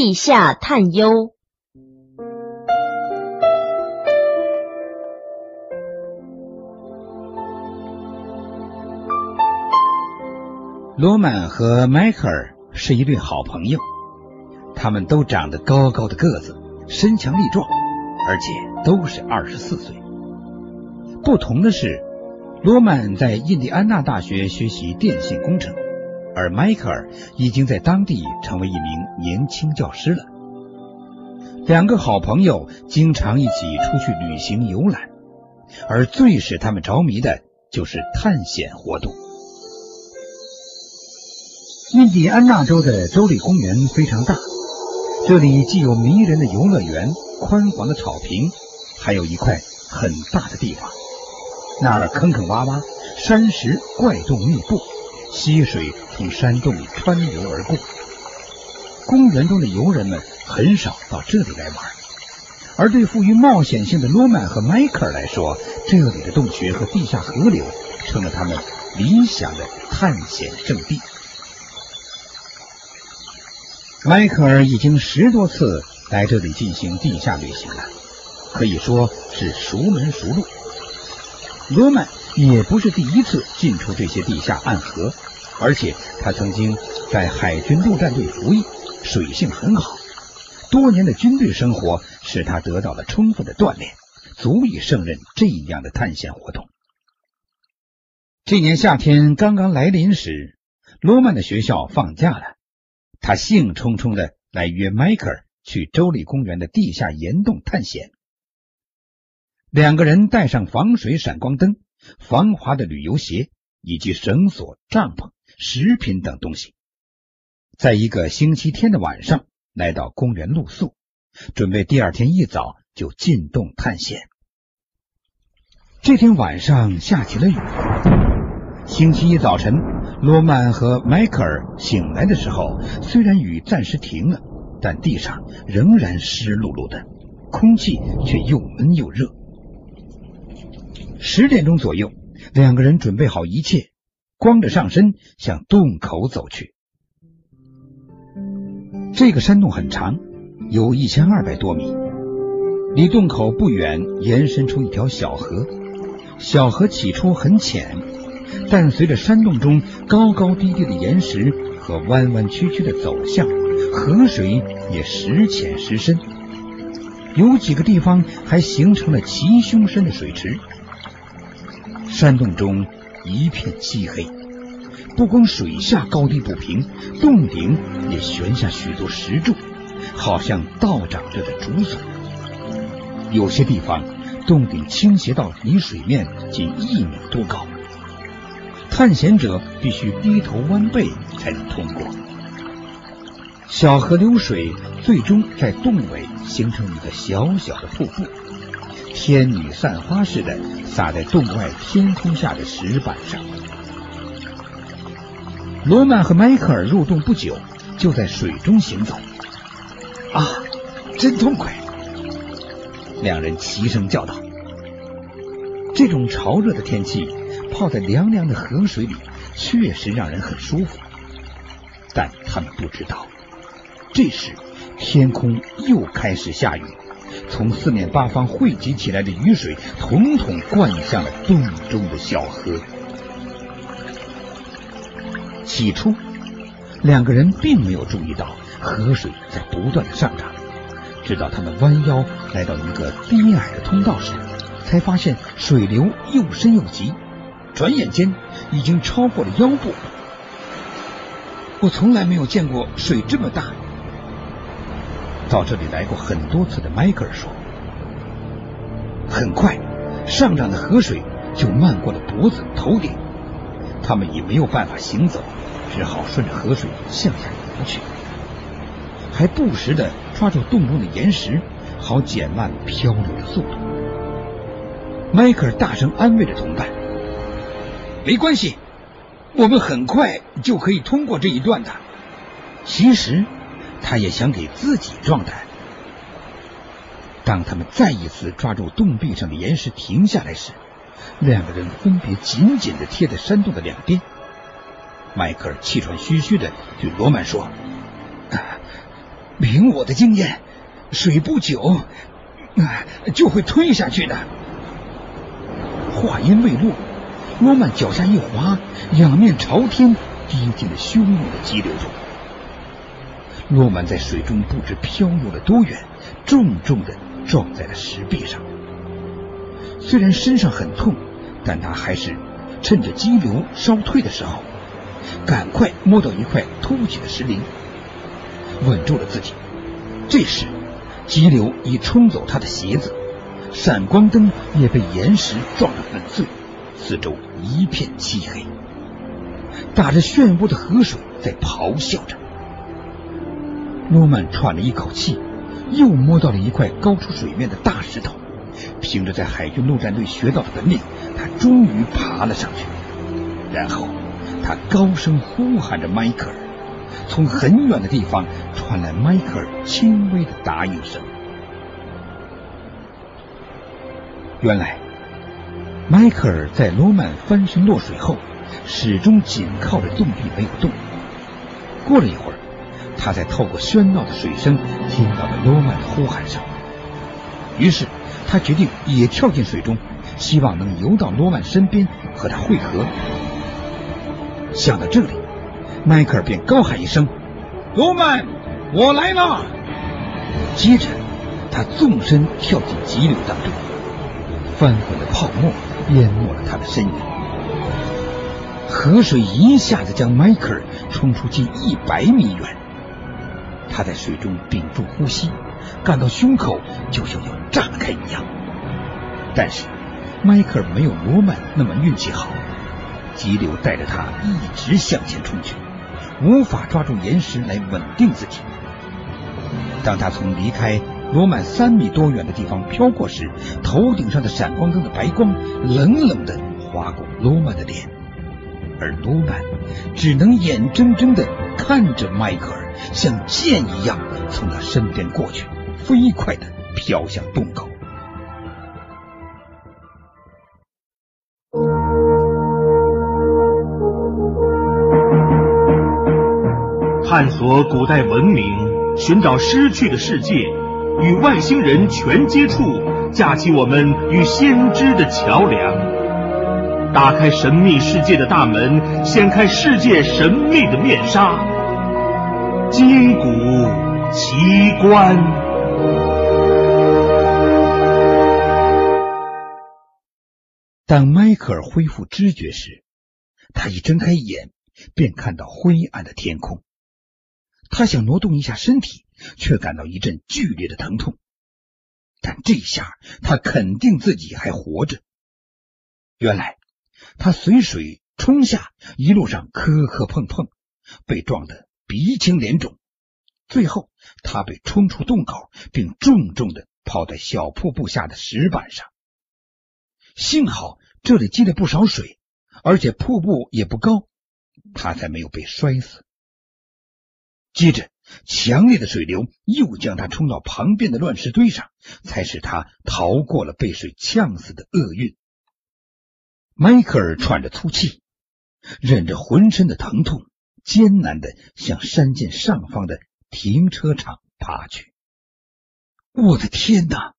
地下探幽。罗曼和迈克尔是一对好朋友，他们都长得高高的个子，身强力壮，而且都是二十四岁。不同的是，罗曼在印第安纳大学学习电信工程，而迈克尔已经在当地成为一名年轻教师了。两个好朋友经常一起出去旅行游览，而最使他们着迷的就是探险活动。印第安纳州的州立公园非常大，这里既有迷人的游乐园、宽广的草坪，还有一块很大的地方。那儿坑坑洼洼，山石怪洞密布，溪水从山洞里穿流而过。公园中的游人们很少到这里来玩，而对富于冒险性的罗曼和迈克尔来说，这里的洞穴和地下河流成了他们理想的探险圣地。迈克尔已经十多次来这里进行地下旅行了，可以说是熟门熟路。罗曼也不是第一次进出这些地下暗河，而且他曾经在海军陆战队服役，水性很好。多年的军队生活使他得到了充分的锻炼，足以胜任这样的探险活动。这年夏天刚刚来临时，罗曼的学校放假了。他兴冲冲的来约迈克尔去州立公园的地下岩洞探险。两个人带上防水闪光灯、防滑的旅游鞋以及绳索、帐篷、食品等东西，在一个星期天的晚上来到公园露宿，准备第二天一早就进洞探险。这天晚上下起了雨。星期一早晨，罗曼和迈克尔醒来的时候，虽然雨暂时停了，但地上仍然湿漉漉的，空气却又闷又热。十点钟左右，两个人准备好一切，光着上身向洞口走去。这个山洞很长，有一千二百多米，离洞口不远延伸出一条小河，小河起初很浅。但随着山洞中高高低低的岩石和弯弯曲曲的走向，河水也时浅时深，有几个地方还形成了齐胸深的水池。山洞中一片漆黑，不光水下高低不平，洞顶也悬下许多石柱，好像倒长着的竹笋。有些地方洞顶倾斜到离水面仅一米多高。探险者必须低头弯背才能通过。小河流水最终在洞尾形成一个小小的瀑布，天女散花似的洒在洞外天空下的石板上。罗曼和迈克尔入洞不久，就在水中行走。啊，真痛快！两人齐声叫道：“这种潮热的天气。”泡在凉凉的河水里，确实让人很舒服。但他们不知道，这时天空又开始下雨，从四面八方汇集起来的雨水，统统灌向了洞中的小河。起初，两个人并没有注意到河水在不断的上涨，直到他们弯腰来到一个低矮的通道时，才发现水流又深又急。转眼间已经超过了腰部，我从来没有见过水这么大。到这里来过很多次的迈克尔说，很快上涨的河水就漫过了脖子、头顶，他们已没有办法行走，只好顺着河水向下游去，还不时的抓住洞中的岩石，好减慢漂流的速度。迈克尔大声安慰着同伴。没关系，我们很快就可以通过这一段的。其实，他也想给自己壮胆。当他们再一次抓住洞壁上的岩石停下来时，两个人分别紧紧的贴在山洞的两边。迈克尔气喘吁吁的对罗曼说：“凭我的经验，水不久就会退下去的。话音未落，罗曼脚下一滑，仰面朝天，跌进了汹涌的激流中。诺曼在水中不知漂游了多远，重重的撞在了石壁上。虽然身上很痛，但他还是趁着激流稍退的时候，赶快摸到一块凸起的石林，稳住了自己。这时，激流已冲走他的鞋子。闪光灯也被岩石撞得粉碎，四周一片漆黑，打着漩涡的河水在咆哮着。罗曼喘了一口气，又摸到了一块高出水面的大石头。凭着在海军陆战队学到的本领，他终于爬了上去。然后，他高声呼喊着迈克尔，从很远的地方传来迈克尔轻微的答应声。原来，迈克尔在罗曼翻身落水后，始终紧靠着洞壁没有动。过了一会儿，他在透过喧闹的水声听到了罗曼的呼喊声。于是，他决定也跳进水中，希望能游到罗曼身边和他会合。想到这里，迈克尔便高喊一声：“罗曼，我来了！”接着，他纵身跳进急流当中。翻滚的泡沫淹没了他的身影，河水一下子将迈克尔冲出近一百米远。他在水中屏住呼吸，感到胸口就像要炸开一样。但是迈克尔没有罗曼那么运气好，急流带着他一直向前冲去，无法抓住岩石来稳定自己。当他从离开。罗曼三米多远的地方飘过时，头顶上的闪光灯的白光冷冷的划过罗曼的脸，而罗曼只能眼睁睁的看着迈克尔像箭一样从他身边过去，飞快的飘向洞口。探索古代文明，寻找失去的世界。与外星人全接触，架起我们与先知的桥梁，打开神秘世界的大门，掀开世界神秘的面纱，筋骨奇观。当迈克尔恢复知觉时，他一睁开眼，便看到灰暗的天空。他想挪动一下身体。却感到一阵剧烈的疼痛，但这下他肯定自己还活着。原来他随水冲下，一路上磕磕碰碰，被撞得鼻青脸肿。最后，他被冲出洞口，并重重的泡在小瀑布下的石板上。幸好这里积了不少水，而且瀑布也不高，他才没有被摔死。接着。强烈的水流又将他冲到旁边的乱石堆上，才使他逃过了被水呛死的厄运。迈克尔喘着粗气，忍着浑身的疼痛，艰难的向山涧上方的停车场爬去。我的天哪！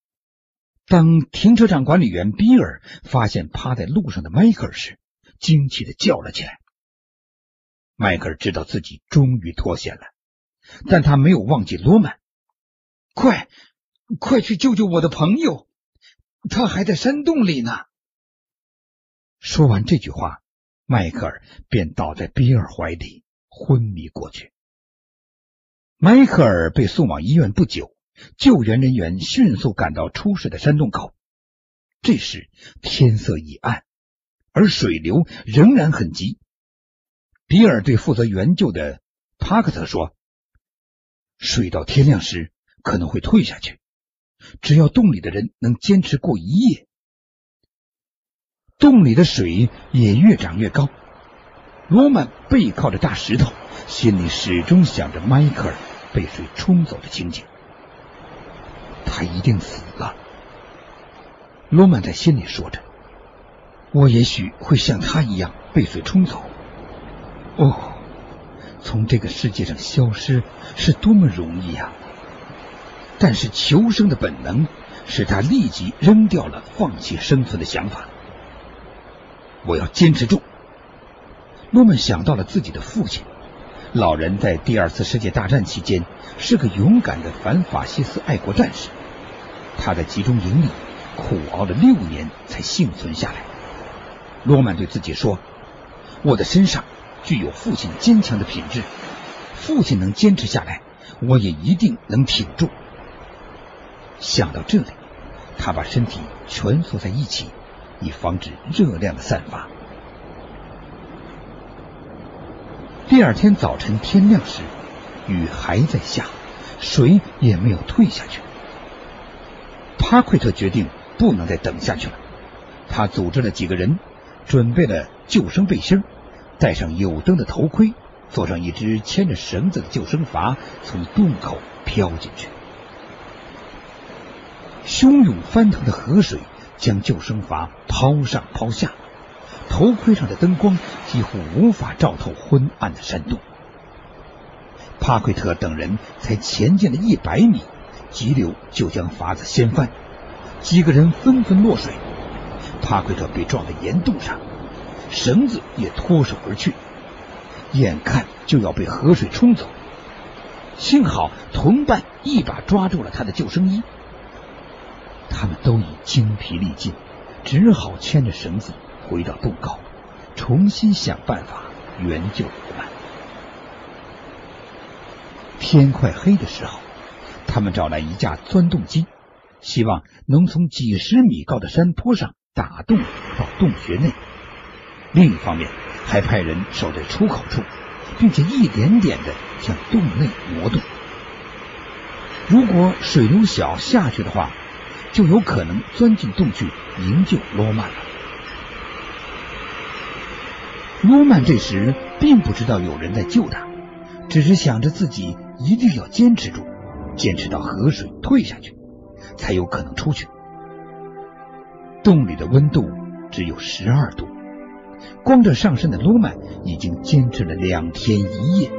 当停车场管理员比尔发现趴在路上的迈克尔时，惊奇的叫了起来。迈克尔知道自己终于脱险了。但他没有忘记罗曼，快，快去救救我的朋友，他还在山洞里呢。说完这句话，迈克尔便倒在比尔怀里昏迷过去。迈克尔被送往医院不久，救援人员迅速赶到出事的山洞口。这时天色已暗，而水流仍然很急。比尔对负责援救的帕克特说。水到天亮时可能会退下去，只要洞里的人能坚持过一夜，洞里的水也越涨越高。罗曼背靠着大石头，心里始终想着迈克尔被水冲走的情景。他一定死了，罗曼在心里说着。我也许会像他一样被水冲走。哦。从这个世界上消失是多么容易呀！但是求生的本能使他立即扔掉了放弃生存的想法。我要坚持住。罗曼想到了自己的父亲，老人在第二次世界大战期间是个勇敢的反法西斯爱国战士，他在集中营里苦熬了六年才幸存下来。罗曼对自己说：“我的身上具有父亲坚强的品质，父亲能坚持下来，我也一定能挺住。”想到这里，他把身体蜷缩在一起，以防止热量的散发。第二天早晨天亮时，雨还在下，水也没有退下去。帕奎特决定不能再等下去了，他组织了几个人。准备了救生背心，戴上有灯的头盔，坐上一只牵着绳子的救生筏，从洞口飘进去。汹涌翻腾的河水将救生筏抛上抛下，头盔上的灯光几乎无法照透昏暗的山洞。帕奎特等人才前进了一百米，急流就将筏子掀翻，几个人纷纷落水。帕奎特被撞在岩洞上，绳子也脱手而去，眼看就要被河水冲走。幸好同伴一把抓住了他的救生衣，他们都已精疲力尽，只好牵着绳子回到洞口，重新想办法援救罗曼。天快黑的时候，他们找来一架钻洞机，希望能从几十米高的山坡上。打洞到洞穴内，另一方面还派人守在出口处，并且一点点的向洞内挪动。如果水流小下去的话，就有可能钻进洞去营救罗曼了。罗曼这时并不知道有人在救他，只是想着自己一定要坚持住，坚持到河水退下去，才有可能出去。洞里的温度只有十二度，光着上身的罗曼已经坚持了两天一夜。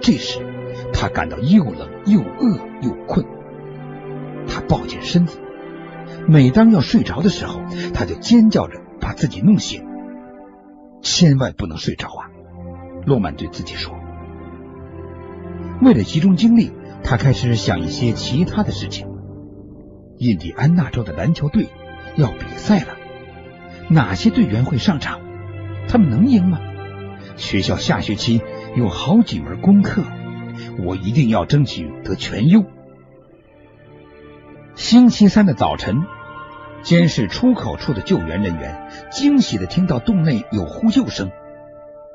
这时，他感到又冷又饿又困，他抱紧身子，每当要睡着的时候，他就尖叫着把自己弄醒。千万不能睡着啊！罗曼对自己说。为了集中精力，他开始想一些其他的事情。印第安纳州的篮球队。要比赛了，哪些队员会上场？他们能赢吗？学校下学期有好几门功课，我一定要争取得全优。星期三的早晨，监视出口处的救援人员惊喜的听到洞内有呼救声，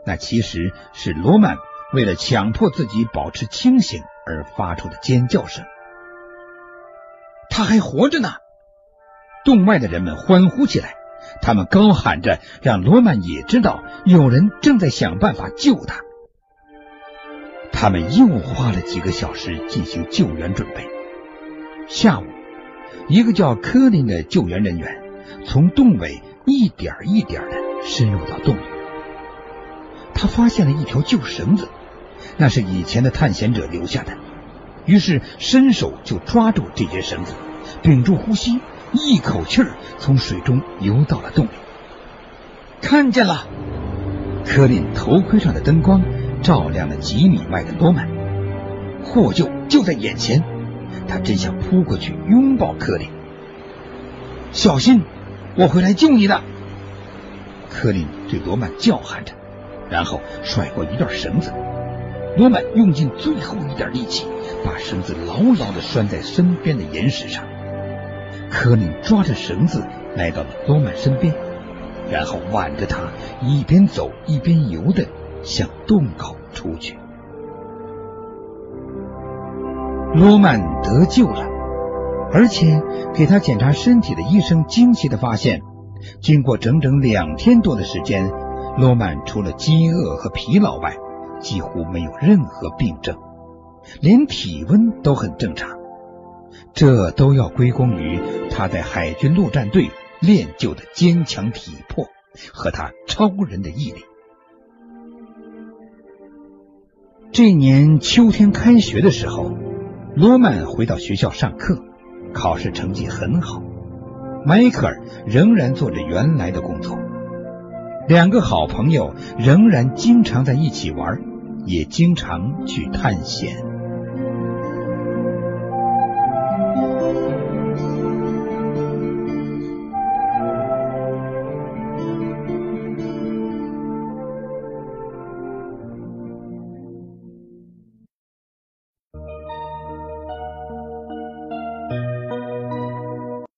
那其实是罗曼为了强迫自己保持清醒而发出的尖叫声。他还活着呢！洞外的人们欢呼起来，他们高喊着，让罗曼也知道有人正在想办法救他。他们又花了几个小时进行救援准备。下午，一个叫科林的救援人员从洞尾一点一点的深入到洞里，他发现了一条旧绳子，那是以前的探险者留下的，于是伸手就抓住这根绳子，屏住呼吸。一口气儿从水中游到了洞里，看见了，科林头盔上的灯光照亮了几米外的罗曼，获救就在眼前，他真想扑过去拥抱科林。小心，我会来救你的！科林对罗曼叫喊着，然后甩过一段绳子，罗曼用尽最后一点力气，把绳子牢牢的拴在身边的岩石上。柯林抓着绳子来到了罗曼身边，然后挽着他一边走一边游的向洞口出去。罗曼得救了，而且给他检查身体的医生惊奇的发现，经过整整两天多的时间，罗曼除了饥饿和疲劳外，几乎没有任何病症，连体温都很正常。这都要归功于他在海军陆战队练就的坚强体魄和他超人的毅力。这年秋天开学的时候，罗曼回到学校上课，考试成绩很好。迈克尔仍然做着原来的工作。两个好朋友仍然经常在一起玩，也经常去探险。